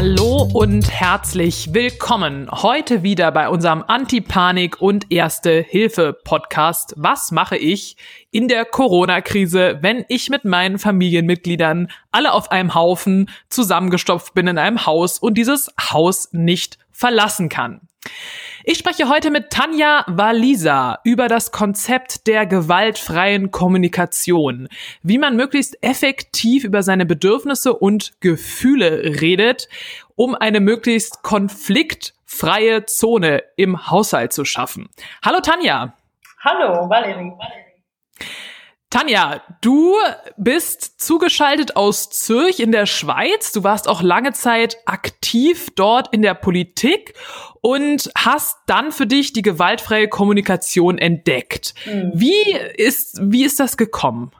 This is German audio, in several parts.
Hallo und herzlich willkommen. Heute wieder bei unserem Anti-Panik und Erste-Hilfe-Podcast. Was mache ich in der Corona-Krise, wenn ich mit meinen Familienmitgliedern alle auf einem Haufen zusammengestopft bin in einem Haus und dieses Haus nicht verlassen kann? Ich spreche heute mit Tanja Walisa über das Konzept der gewaltfreien Kommunikation, wie man möglichst effektiv über seine Bedürfnisse und Gefühle redet, um eine möglichst konfliktfreie Zone im Haushalt zu schaffen. Hallo Tanja. Hallo Valerie. Tanja, du bist zugeschaltet aus Zürich in der Schweiz. Du warst auch lange Zeit aktiv dort in der Politik und hast dann für dich die gewaltfreie Kommunikation entdeckt. Mhm. Wie ist, wie ist das gekommen?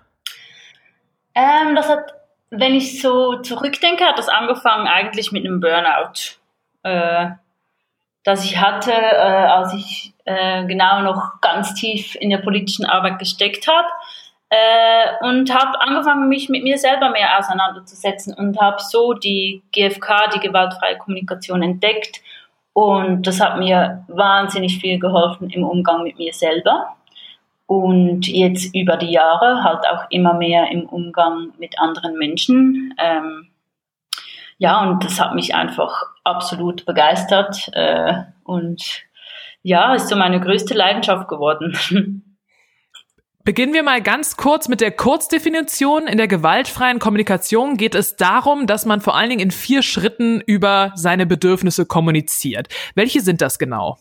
Ähm, das hat, wenn ich so zurückdenke, hat das angefangen eigentlich mit einem Burnout, äh, das ich hatte, äh, als ich äh, genau noch ganz tief in der politischen Arbeit gesteckt habe äh, und habe angefangen, mich mit mir selber mehr auseinanderzusetzen und habe so die GFK, die gewaltfreie Kommunikation, entdeckt. Und das hat mir wahnsinnig viel geholfen im Umgang mit mir selber. Und jetzt über die Jahre halt auch immer mehr im Umgang mit anderen Menschen. Ähm, ja, und das hat mich einfach absolut begeistert. Äh, und ja, ist so meine größte Leidenschaft geworden. Beginnen wir mal ganz kurz mit der Kurzdefinition. In der gewaltfreien Kommunikation geht es darum, dass man vor allen Dingen in vier Schritten über seine Bedürfnisse kommuniziert. Welche sind das genau?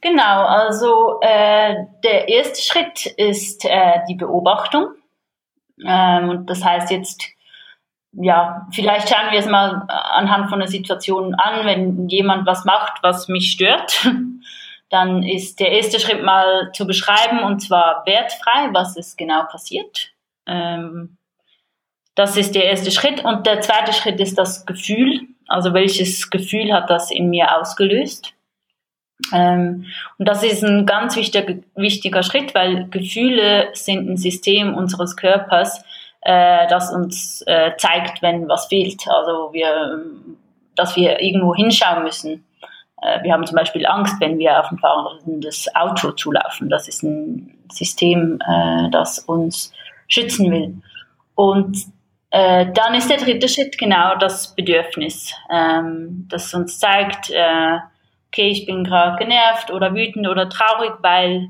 Genau, also äh, der erste Schritt ist äh, die Beobachtung. Ähm, das heißt jetzt, ja, vielleicht schauen wir es mal anhand von der Situation an, wenn jemand was macht, was mich stört. dann ist der erste Schritt mal zu beschreiben und zwar wertfrei, was ist genau passiert. Ähm, das ist der erste Schritt. Und der zweite Schritt ist das Gefühl. Also welches Gefühl hat das in mir ausgelöst? Ähm, und das ist ein ganz wichtiger, wichtiger Schritt, weil Gefühle sind ein System unseres Körpers, äh, das uns äh, zeigt, wenn was fehlt. Also wir, dass wir irgendwo hinschauen müssen. Äh, wir haben zum Beispiel Angst, wenn wir auf ein fahrendes Auto zulaufen. Das ist ein System, äh, das uns schützen will. Und äh, dann ist der dritte Schritt genau das Bedürfnis, ähm, das uns zeigt, okay, ich bin gerade genervt oder wütend oder traurig, weil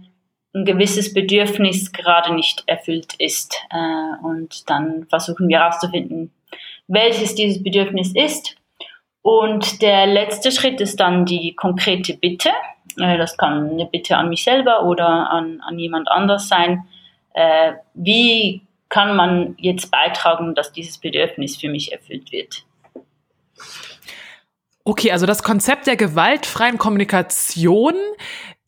ein gewisses Bedürfnis gerade nicht erfüllt ist. Und dann versuchen wir herauszufinden, welches dieses Bedürfnis ist und der letzte Schritt ist dann die konkrete Bitte. Äh, das kann eine Bitte an mich selber oder an, an jemand anders sein. Äh, wie kann man jetzt beitragen, dass dieses Bedürfnis für mich erfüllt wird? Okay, also das Konzept der gewaltfreien Kommunikation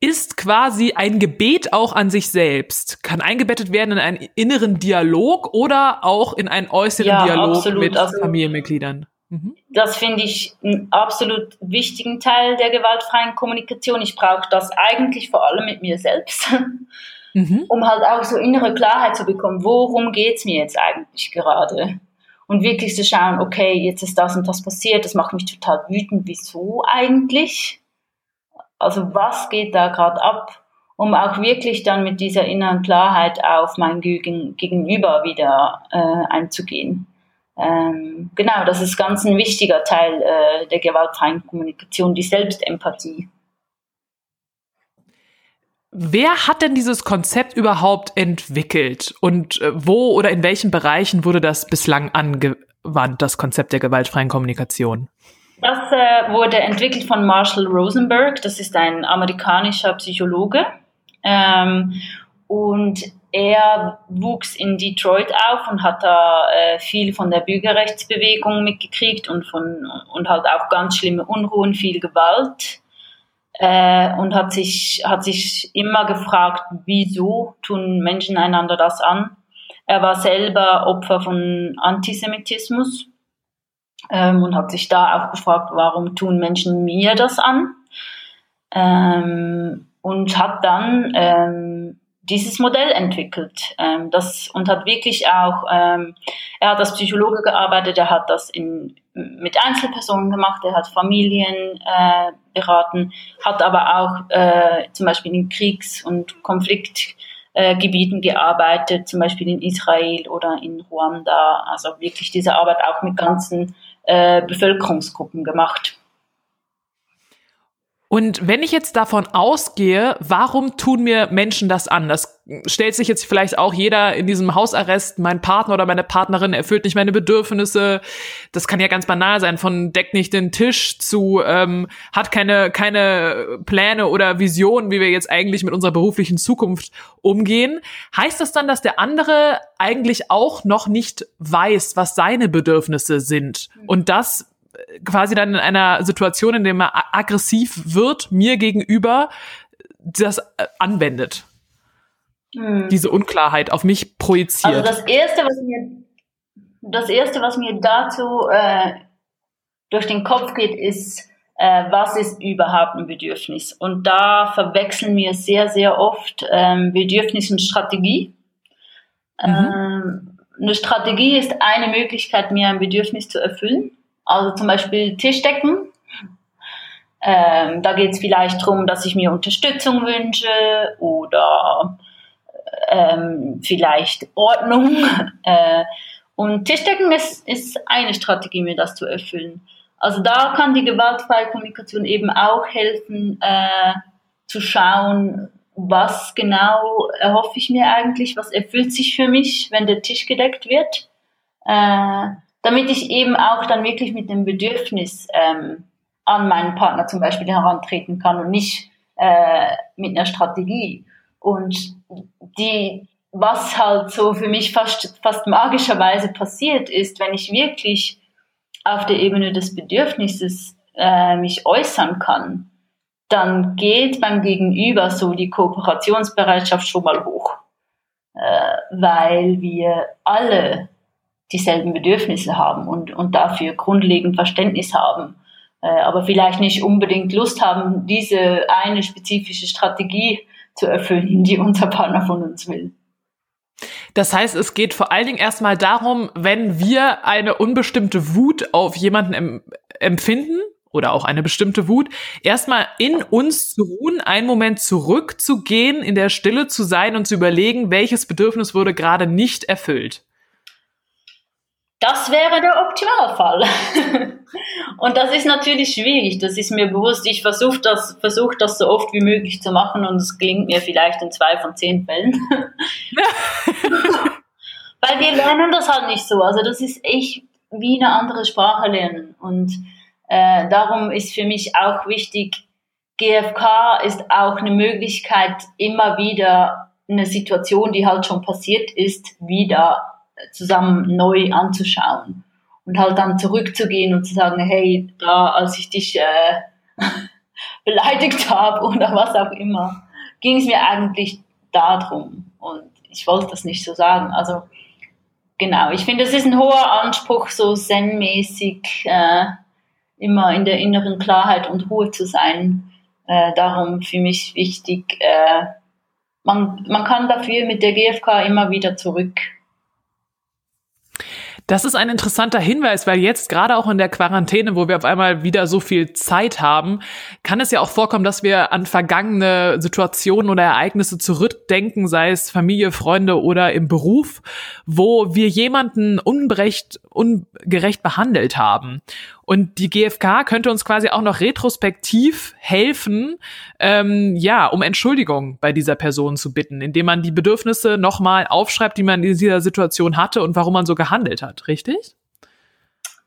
ist quasi ein Gebet auch an sich selbst, kann eingebettet werden in einen inneren Dialog oder auch in einen äußeren ja, Dialog absolut. mit also, Familienmitgliedern. Mhm. Das finde ich einen absolut wichtigen Teil der gewaltfreien Kommunikation. Ich brauche das eigentlich vor allem mit mir selbst, mhm. um halt auch so innere Klarheit zu bekommen, worum geht es mir jetzt eigentlich gerade? Und wirklich zu schauen, okay, jetzt ist das und das passiert, das macht mich total wütend, wieso eigentlich? Also was geht da gerade ab? Um auch wirklich dann mit dieser inneren Klarheit auf mein Gegenüber wieder äh, einzugehen. Ähm, genau, das ist ganz ein wichtiger Teil äh, der gewaltfreien Kommunikation, die Selbstempathie. Wer hat denn dieses Konzept überhaupt entwickelt und äh, wo oder in welchen Bereichen wurde das bislang angewandt, das Konzept der gewaltfreien Kommunikation? Das äh, wurde entwickelt von Marshall Rosenberg, das ist ein amerikanischer Psychologe. Ähm, und er wuchs in Detroit auf und hat da äh, viel von der Bürgerrechtsbewegung mitgekriegt und von und halt auch ganz schlimme Unruhen, viel Gewalt äh, und hat sich hat sich immer gefragt, wieso tun Menschen einander das an? Er war selber Opfer von Antisemitismus ähm, und hat sich da auch gefragt, warum tun Menschen mir das an? Ähm, und hat dann ähm, dieses Modell entwickelt. Ähm, das, und hat wirklich auch, ähm, er hat als Psychologe gearbeitet, er hat das in, mit Einzelpersonen gemacht, er hat Familien äh, beraten, hat aber auch äh, zum Beispiel in Kriegs- und Konfliktgebieten gearbeitet, zum Beispiel in Israel oder in Ruanda. Also wirklich diese Arbeit auch mit ganzen äh, Bevölkerungsgruppen gemacht. Und wenn ich jetzt davon ausgehe, warum tun mir Menschen das an? Das stellt sich jetzt vielleicht auch jeder in diesem Hausarrest, mein Partner oder meine Partnerin erfüllt nicht meine Bedürfnisse. Das kann ja ganz banal sein, von deckt nicht den Tisch zu ähm, hat keine, keine Pläne oder Visionen, wie wir jetzt eigentlich mit unserer beruflichen Zukunft umgehen. Heißt das dann, dass der andere eigentlich auch noch nicht weiß, was seine Bedürfnisse sind? Und das quasi dann in einer Situation, in der man aggressiv wird, mir gegenüber das äh, anwendet. Hm. Diese Unklarheit auf mich projiziert. Also das erste, was mir, das erste, was mir dazu äh, durch den Kopf geht, ist, äh, was ist überhaupt ein Bedürfnis? Und da verwechseln wir sehr, sehr oft ähm, Bedürfnis und Strategie. Mhm. Ähm, eine Strategie ist eine Möglichkeit, mir ein Bedürfnis zu erfüllen. Also zum Beispiel Tischdecken. Ähm, da geht es vielleicht darum, dass ich mir Unterstützung wünsche oder ähm, vielleicht Ordnung. Äh, und Tischdecken ist, ist eine Strategie, mir das zu erfüllen. Also da kann die gewaltfreie Kommunikation eben auch helfen, äh, zu schauen, was genau erhoffe ich mir eigentlich, was erfüllt sich für mich, wenn der Tisch gedeckt wird. Äh, damit ich eben auch dann wirklich mit dem Bedürfnis ähm, an meinen Partner zum Beispiel herantreten kann und nicht äh, mit einer Strategie. Und die, was halt so für mich fast, fast magischerweise passiert ist, wenn ich wirklich auf der Ebene des Bedürfnisses äh, mich äußern kann, dann geht beim Gegenüber so die Kooperationsbereitschaft schon mal hoch, äh, weil wir alle dieselben Bedürfnisse haben und, und dafür grundlegend Verständnis haben, äh, aber vielleicht nicht unbedingt Lust haben, diese eine spezifische Strategie zu erfüllen, die unser Partner von uns will. Das heißt, es geht vor allen Dingen erstmal darum, wenn wir eine unbestimmte Wut auf jemanden em empfinden oder auch eine bestimmte Wut, erstmal in uns zu ruhen, einen Moment zurückzugehen, in der Stille zu sein und zu überlegen, welches Bedürfnis wurde gerade nicht erfüllt. Das wäre der Optimalfall. und das ist natürlich schwierig, das ist mir bewusst. Ich versuche das, versuch das so oft wie möglich zu machen und es gelingt mir vielleicht in zwei von zehn Fällen. Weil wir lernen das halt nicht so. Also das ist echt wie eine andere Sprache lernen. Und äh, darum ist für mich auch wichtig, GFK ist auch eine Möglichkeit, immer wieder eine Situation, die halt schon passiert ist, wieder zusammen neu anzuschauen und halt dann zurückzugehen und zu sagen, hey, da, als ich dich äh, beleidigt habe oder was auch immer, ging es mir eigentlich darum und ich wollte das nicht so sagen. Also genau, ich finde, es ist ein hoher Anspruch, so zen-mäßig äh, immer in der inneren Klarheit und Ruhe zu sein. Äh, darum für mich wichtig, äh, man, man kann dafür mit der GfK immer wieder zurück das ist ein interessanter Hinweis, weil jetzt gerade auch in der Quarantäne, wo wir auf einmal wieder so viel Zeit haben, kann es ja auch vorkommen, dass wir an vergangene Situationen oder Ereignisse zurückdenken, sei es Familie, Freunde oder im Beruf, wo wir jemanden unberecht, ungerecht behandelt haben. Und die GfK könnte uns quasi auch noch retrospektiv helfen, ähm, ja, um Entschuldigung bei dieser Person zu bitten, indem man die Bedürfnisse nochmal aufschreibt, die man in dieser Situation hatte und warum man so gehandelt hat, richtig?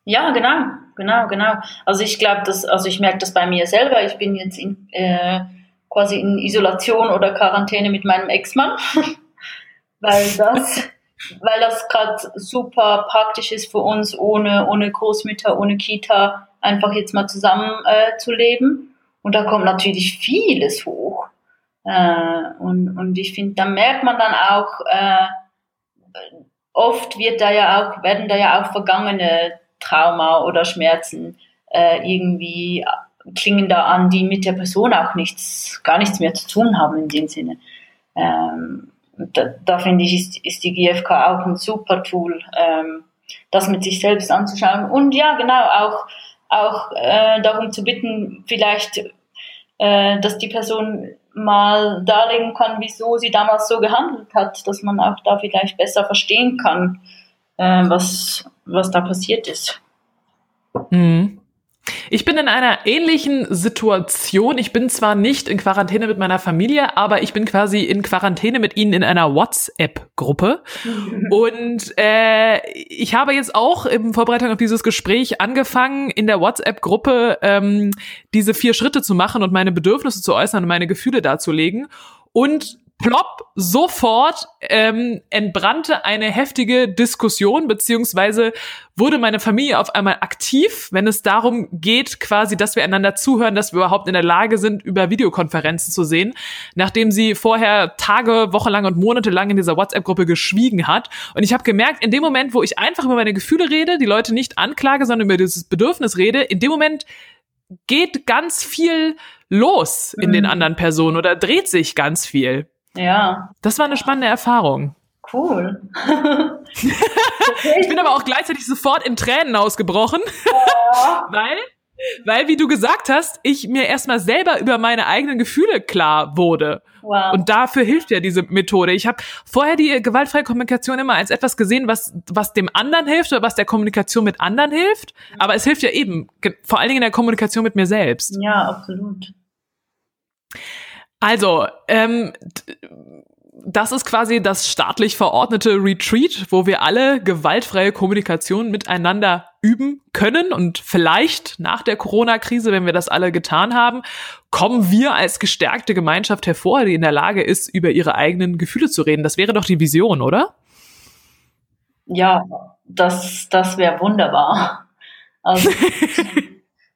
Ja, genau, genau, genau. Also ich glaube, dass, also ich merke das bei mir selber. Ich bin jetzt in, äh, quasi in Isolation oder Quarantäne mit meinem Ex-Mann, weil das weil das gerade super praktisch ist für uns, ohne, ohne Großmütter, ohne Kita, einfach jetzt mal zusammen äh, zu leben. Und da kommt natürlich vieles hoch. Äh, und, und ich finde, da merkt man dann auch, äh, oft wird da ja auch, werden da ja auch vergangene Trauma oder Schmerzen äh, irgendwie klingen da an, die mit der Person auch nichts, gar nichts mehr zu tun haben in dem Sinne. ähm, da, da finde ich, ist, ist die GfK auch ein super Tool, ähm, das mit sich selbst anzuschauen. Und ja, genau, auch, auch äh, darum zu bitten, vielleicht, äh, dass die Person mal darlegen kann, wieso sie damals so gehandelt hat, dass man auch da vielleicht besser verstehen kann, äh, was, was da passiert ist. Mhm. Ich bin in einer ähnlichen Situation. Ich bin zwar nicht in Quarantäne mit meiner Familie, aber ich bin quasi in Quarantäne mit ihnen in einer WhatsApp-Gruppe. Und äh, ich habe jetzt auch in Vorbereitung auf dieses Gespräch angefangen, in der WhatsApp-Gruppe ähm, diese vier Schritte zu machen und meine Bedürfnisse zu äußern und meine Gefühle darzulegen. Und plopp, sofort ähm, entbrannte eine heftige Diskussion, beziehungsweise wurde meine Familie auf einmal aktiv, wenn es darum geht, quasi, dass wir einander zuhören, dass wir überhaupt in der Lage sind, über Videokonferenzen zu sehen, nachdem sie vorher Tage, Wochenlang und Monate in dieser WhatsApp-Gruppe geschwiegen hat. Und ich habe gemerkt, in dem Moment, wo ich einfach über meine Gefühle rede, die Leute nicht anklage, sondern über dieses Bedürfnis rede, in dem Moment geht ganz viel los in mhm. den anderen Personen oder dreht sich ganz viel. Ja. Das war eine spannende Erfahrung. Cool. ich bin aber auch gleichzeitig sofort in Tränen ausgebrochen, ja. weil, weil, wie du gesagt hast, ich mir erstmal selber über meine eigenen Gefühle klar wurde. Wow. Und dafür hilft ja diese Methode. Ich habe vorher die gewaltfreie Kommunikation immer als etwas gesehen, was, was dem anderen hilft oder was der Kommunikation mit anderen hilft. Aber es hilft ja eben, vor allen Dingen in der Kommunikation mit mir selbst. Ja, absolut. Also, ähm, das ist quasi das staatlich verordnete Retreat, wo wir alle gewaltfreie Kommunikation miteinander üben können. Und vielleicht nach der Corona-Krise, wenn wir das alle getan haben, kommen wir als gestärkte Gemeinschaft hervor, die in der Lage ist, über ihre eigenen Gefühle zu reden. Das wäre doch die Vision, oder? Ja, das, das wäre wunderbar. Also,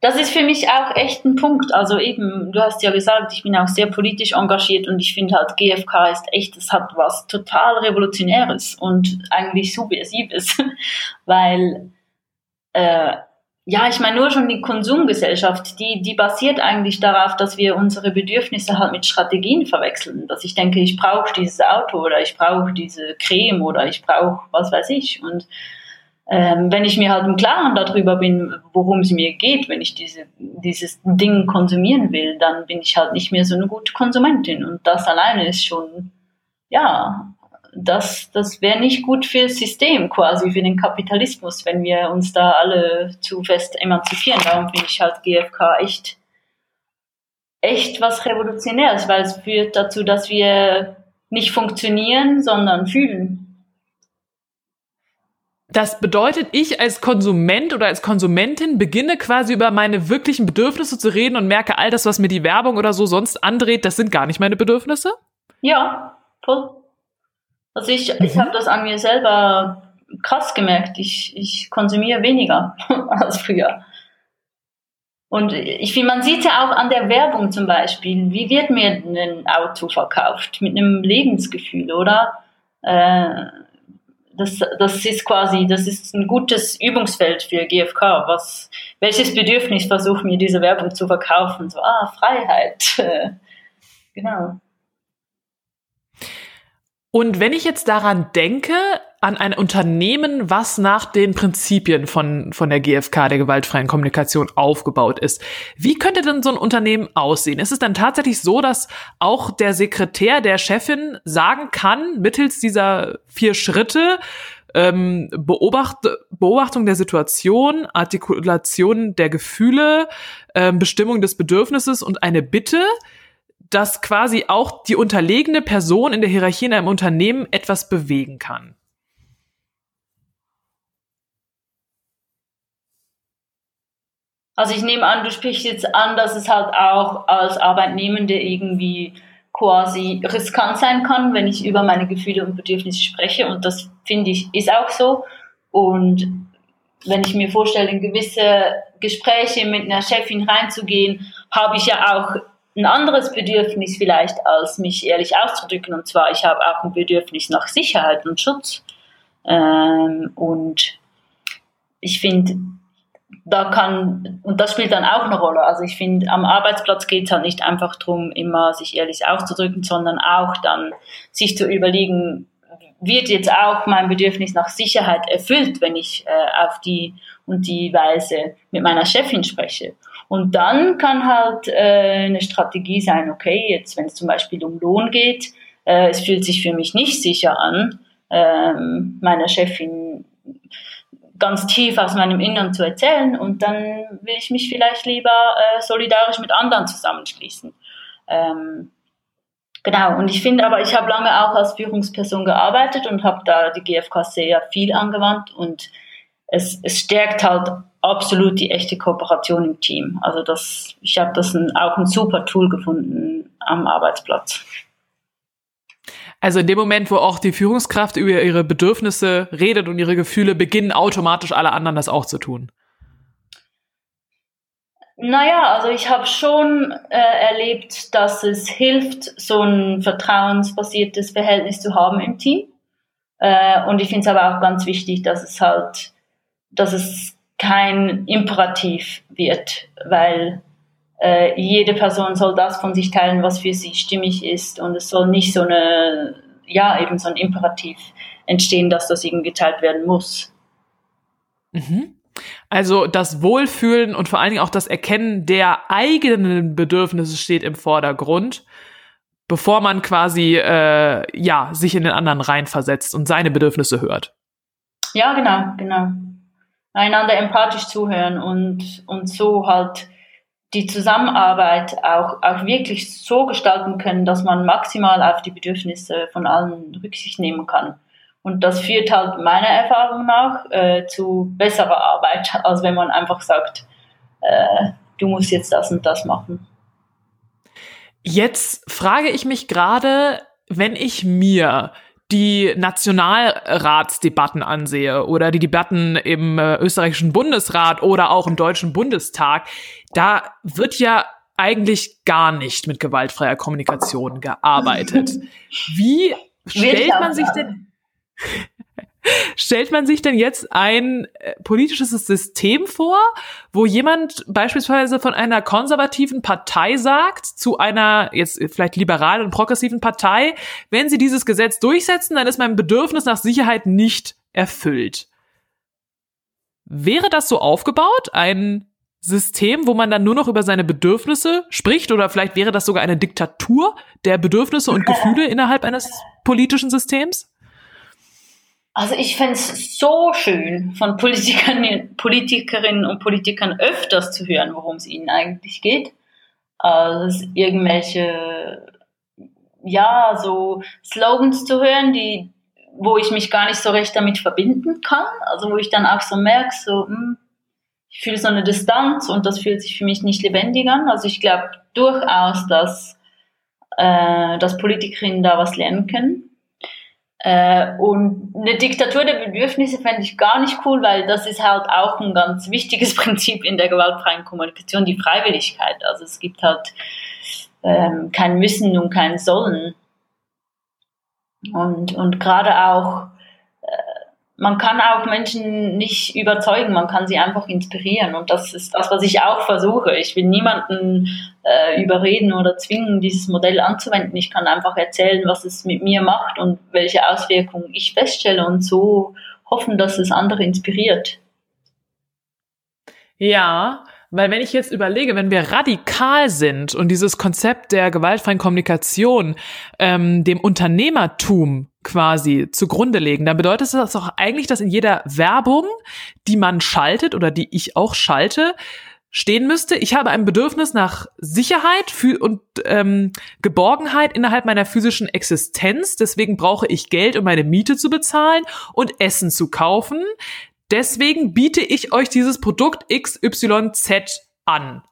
das ist für mich auch echt ein Punkt. Also eben, du hast ja gesagt, ich bin auch sehr politisch engagiert und ich finde halt, GfK ist echt, es hat was total Revolutionäres und eigentlich Subversives, weil, äh, ja, ich meine, nur schon die Konsumgesellschaft, die, die basiert eigentlich darauf, dass wir unsere Bedürfnisse halt mit Strategien verwechseln. Dass ich denke, ich brauche dieses Auto oder ich brauche diese Creme oder ich brauche was weiß ich. Und ähm, wenn ich mir halt im Klaren darüber bin, worum es mir geht, wenn ich diese, dieses Ding konsumieren will, dann bin ich halt nicht mehr so eine gute Konsumentin. Und das alleine ist schon, ja, das, das wäre nicht gut fürs System, quasi für den Kapitalismus, wenn wir uns da alle zu fest emanzipieren. Darum finde ich halt GfK echt, echt was Revolutionäres, weil es führt dazu, dass wir nicht funktionieren, sondern fühlen. Das bedeutet, ich als Konsument oder als Konsumentin beginne quasi über meine wirklichen Bedürfnisse zu reden und merke, all das, was mir die Werbung oder so sonst andreht, das sind gar nicht meine Bedürfnisse? Ja, voll. Also ich, mhm. ich habe das an mir selber krass gemerkt. Ich, ich konsumiere weniger als früher. Und ich finde, man sieht ja auch an der Werbung zum Beispiel, wie wird mir ein Auto verkauft? Mit einem Lebensgefühl, oder? Äh, das, das ist quasi, das ist ein gutes Übungsfeld für GfK. Was, welches Bedürfnis versucht mir diese Werbung zu verkaufen? So, ah, Freiheit. genau. Und wenn ich jetzt daran denke, an ein Unternehmen, was nach den Prinzipien von, von der GfK, der gewaltfreien Kommunikation, aufgebaut ist, wie könnte denn so ein Unternehmen aussehen? Ist es dann tatsächlich so, dass auch der Sekretär der Chefin sagen kann, mittels dieser vier Schritte, ähm, Beobacht, Beobachtung der Situation, Artikulation der Gefühle, ähm, Bestimmung des Bedürfnisses und eine Bitte, dass quasi auch die unterlegene Person in der Hierarchie in einem Unternehmen etwas bewegen kann. Also ich nehme an, du sprichst jetzt an, dass es halt auch als Arbeitnehmende irgendwie quasi riskant sein kann, wenn ich über meine Gefühle und Bedürfnisse spreche. Und das finde ich ist auch so. Und wenn ich mir vorstelle, in gewisse Gespräche mit einer Chefin reinzugehen, habe ich ja auch ein anderes Bedürfnis vielleicht, als mich ehrlich auszudrücken. Und zwar, ich habe auch ein Bedürfnis nach Sicherheit und Schutz. Ähm, und ich finde, da kann, und das spielt dann auch eine Rolle. Also ich finde, am Arbeitsplatz geht es halt nicht einfach darum, immer sich ehrlich auszudrücken, sondern auch dann sich zu überlegen, wird jetzt auch mein Bedürfnis nach Sicherheit erfüllt, wenn ich äh, auf die und die Weise mit meiner Chefin spreche. Und dann kann halt äh, eine Strategie sein, okay, jetzt wenn es zum Beispiel um Lohn geht, äh, es fühlt sich für mich nicht sicher an, ähm, meiner Chefin ganz tief aus meinem Innern zu erzählen und dann will ich mich vielleicht lieber äh, solidarisch mit anderen zusammenschließen. Ähm, genau, und ich finde aber, ich habe lange auch als Führungsperson gearbeitet und habe da die GFK sehr viel angewandt und es, es stärkt halt absolut die echte Kooperation im Team. Also das, ich habe das ein, auch ein super Tool gefunden am Arbeitsplatz. Also in dem Moment, wo auch die Führungskraft über ihre Bedürfnisse redet und ihre Gefühle, beginnen automatisch alle anderen das auch zu tun. Naja, also ich habe schon äh, erlebt, dass es hilft, so ein vertrauensbasiertes Verhältnis zu haben im Team. Äh, und ich finde es aber auch ganz wichtig, dass es halt, dass es kein Imperativ wird, weil äh, jede Person soll das von sich teilen, was für sie stimmig ist und es soll nicht so eine, ja, eben so ein Imperativ entstehen, dass das eben geteilt werden muss. Mhm. Also das Wohlfühlen und vor allen Dingen auch das Erkennen der eigenen Bedürfnisse steht im Vordergrund, bevor man quasi äh, ja sich in den anderen reinversetzt und seine Bedürfnisse hört. Ja, genau, genau. Einander empathisch zuhören und und so halt die Zusammenarbeit auch, auch wirklich so gestalten können, dass man maximal auf die Bedürfnisse von allen Rücksicht nehmen kann. Und das führt halt meiner Erfahrung nach äh, zu besserer Arbeit, als wenn man einfach sagt, äh, du musst jetzt das und das machen. Jetzt frage ich mich gerade, wenn ich mir die Nationalratsdebatten ansehe oder die Debatten im äh, österreichischen Bundesrat oder auch im deutschen Bundestag, da wird ja eigentlich gar nicht mit gewaltfreier Kommunikation gearbeitet. Wie stellt man sich denn Stellt man sich denn jetzt ein äh, politisches System vor, wo jemand beispielsweise von einer konservativen Partei sagt zu einer jetzt vielleicht liberalen und progressiven Partei, wenn sie dieses Gesetz durchsetzen, dann ist mein Bedürfnis nach Sicherheit nicht erfüllt. Wäre das so aufgebaut, ein System, wo man dann nur noch über seine Bedürfnisse spricht oder vielleicht wäre das sogar eine Diktatur der Bedürfnisse und Gefühle innerhalb eines politischen Systems? Also ich fände es so schön, von Politikern, Politikerinnen und Politikern öfters zu hören, worum es ihnen eigentlich geht, als irgendwelche, ja, so Slogans zu hören, die, wo ich mich gar nicht so recht damit verbinden kann. Also wo ich dann auch so merke, so, hm, ich fühle so eine Distanz und das fühlt sich für mich nicht lebendig an. Also ich glaube durchaus, dass, äh, dass Politikerinnen da was lernen können. Äh, und eine Diktatur der Bedürfnisse fände ich gar nicht cool, weil das ist halt auch ein ganz wichtiges Prinzip in der gewaltfreien Kommunikation, die Freiwilligkeit. Also es gibt halt ähm, kein Müssen und kein Sollen. Und, und gerade auch man kann auch Menschen nicht überzeugen, man kann sie einfach inspirieren. Und das ist das, was ich auch versuche. Ich will niemanden äh, überreden oder zwingen, dieses Modell anzuwenden. Ich kann einfach erzählen, was es mit mir macht und welche Auswirkungen ich feststelle und so hoffen, dass es andere inspiriert. Ja, weil wenn ich jetzt überlege, wenn wir radikal sind und dieses Konzept der gewaltfreien Kommunikation ähm, dem Unternehmertum quasi zugrunde legen, dann bedeutet das doch eigentlich, dass in jeder Werbung, die man schaltet oder die ich auch schalte, stehen müsste, ich habe ein Bedürfnis nach Sicherheit und ähm, Geborgenheit innerhalb meiner physischen Existenz. Deswegen brauche ich Geld, um meine Miete zu bezahlen und Essen zu kaufen. Deswegen biete ich euch dieses Produkt XYZ an.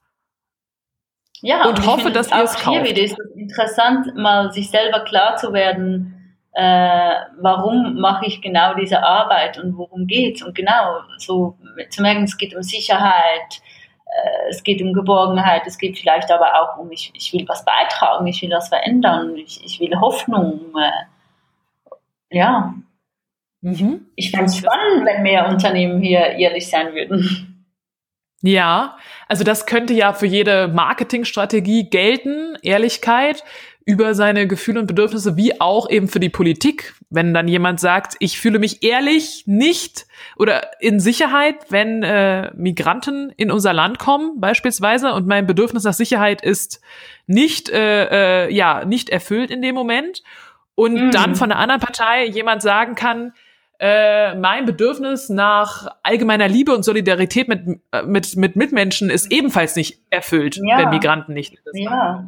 Ja, und, und hoffe, dass ihr es kauft. Hier ist es interessant, mal sich selber klar zu werden, äh, warum mache ich genau diese Arbeit und worum geht's und genau so zu merken, es geht um Sicherheit, äh, es geht um Geborgenheit, es geht vielleicht aber auch um ich, ich will was beitragen, ich will was verändern, ich, ich will Hoffnung, äh, ja. Mhm. Ich fände es spannend, wenn mehr Unternehmen hier ehrlich sein würden. Ja, also das könnte ja für jede Marketingstrategie gelten, Ehrlichkeit über seine Gefühle und Bedürfnisse, wie auch eben für die Politik. Wenn dann jemand sagt, ich fühle mich ehrlich nicht oder in Sicherheit, wenn äh, Migranten in unser Land kommen, beispielsweise, und mein Bedürfnis nach Sicherheit ist nicht, äh, äh, ja, nicht erfüllt in dem Moment. Und mhm. dann von der anderen Partei jemand sagen kann, äh, mein Bedürfnis nach allgemeiner Liebe und Solidarität mit, äh, mit, mit Mitmenschen ist ebenfalls nicht erfüllt, ja. wenn Migranten nicht ja.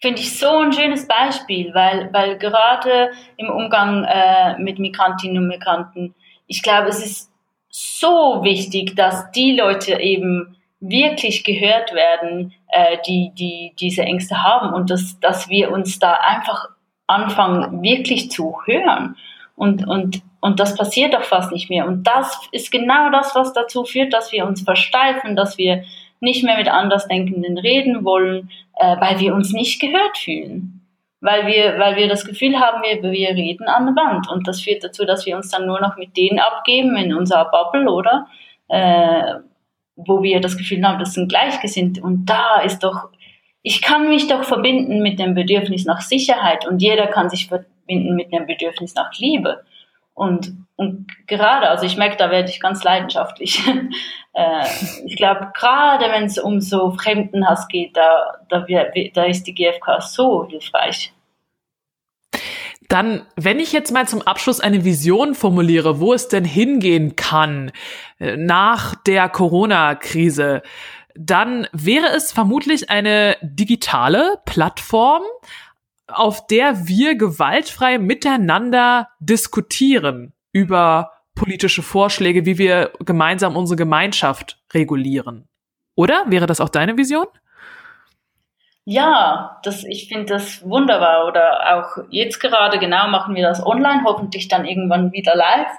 Finde ich so ein schönes Beispiel, weil, weil gerade im Umgang äh, mit Migrantinnen und Migranten, ich glaube, es ist so wichtig, dass die Leute eben wirklich gehört werden, äh, die, die diese Ängste haben und dass, dass wir uns da einfach anfangen, wirklich zu hören. Und, und, und das passiert doch fast nicht mehr. Und das ist genau das, was dazu führt, dass wir uns versteifen, dass wir nicht mehr mit Andersdenkenden reden wollen, äh, weil wir uns nicht gehört fühlen. Weil wir, weil wir das Gefühl haben, wir, wir reden an der Wand. Und das führt dazu, dass wir uns dann nur noch mit denen abgeben in unserer Bubble, oder? Äh, wo wir das Gefühl haben, das sind Gleichgesinnte. Und da ist doch, ich kann mich doch verbinden mit dem Bedürfnis nach Sicherheit und jeder kann sich verbinden mit dem Bedürfnis nach Liebe. Und, und gerade, also ich merke, da werde ich ganz leidenschaftlich. äh, ich glaube, gerade wenn es um so Fremdenhass geht, da, da, da ist die GfK so hilfreich. Dann, wenn ich jetzt mal zum Abschluss eine Vision formuliere, wo es denn hingehen kann äh, nach der Corona-Krise, dann wäre es vermutlich eine digitale Plattform, auf der wir gewaltfrei miteinander diskutieren über politische Vorschläge, wie wir gemeinsam unsere Gemeinschaft regulieren. Oder? Wäre das auch deine Vision? Ja, das, ich finde das wunderbar. Oder auch jetzt gerade genau machen wir das online, hoffentlich dann irgendwann wieder live.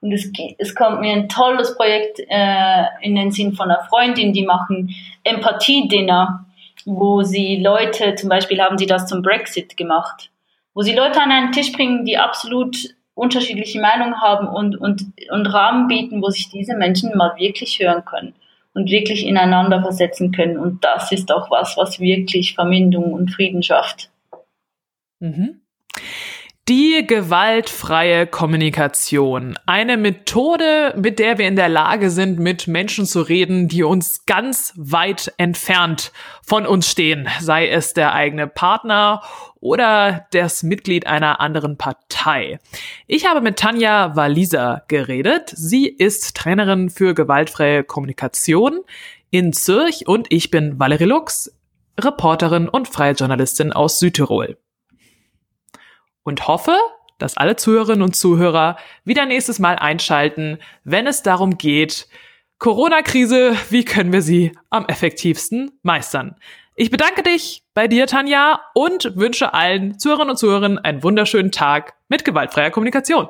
Und es, es kommt mir ein tolles Projekt äh, in den Sinn von einer Freundin, die machen Empathie-Dinner wo sie Leute, zum Beispiel haben sie das zum Brexit gemacht, wo sie Leute an einen Tisch bringen, die absolut unterschiedliche Meinungen haben und, und, und Rahmen bieten, wo sich diese Menschen mal wirklich hören können und wirklich ineinander versetzen können. Und das ist auch was, was wirklich Vermindung und Frieden schafft. Mhm. Die gewaltfreie Kommunikation. Eine Methode, mit der wir in der Lage sind, mit Menschen zu reden, die uns ganz weit entfernt von uns stehen, sei es der eigene Partner oder das Mitglied einer anderen Partei. Ich habe mit Tanja Walliser geredet. Sie ist Trainerin für gewaltfreie Kommunikation in Zürich und ich bin Valerie Lux, Reporterin und freie Journalistin aus Südtirol und hoffe, dass alle Zuhörerinnen und Zuhörer wieder nächstes Mal einschalten, wenn es darum geht, Corona-Krise, wie können wir sie am effektivsten meistern? Ich bedanke dich bei dir, Tanja, und wünsche allen Zuhörerinnen und Zuhörern einen wunderschönen Tag mit gewaltfreier Kommunikation.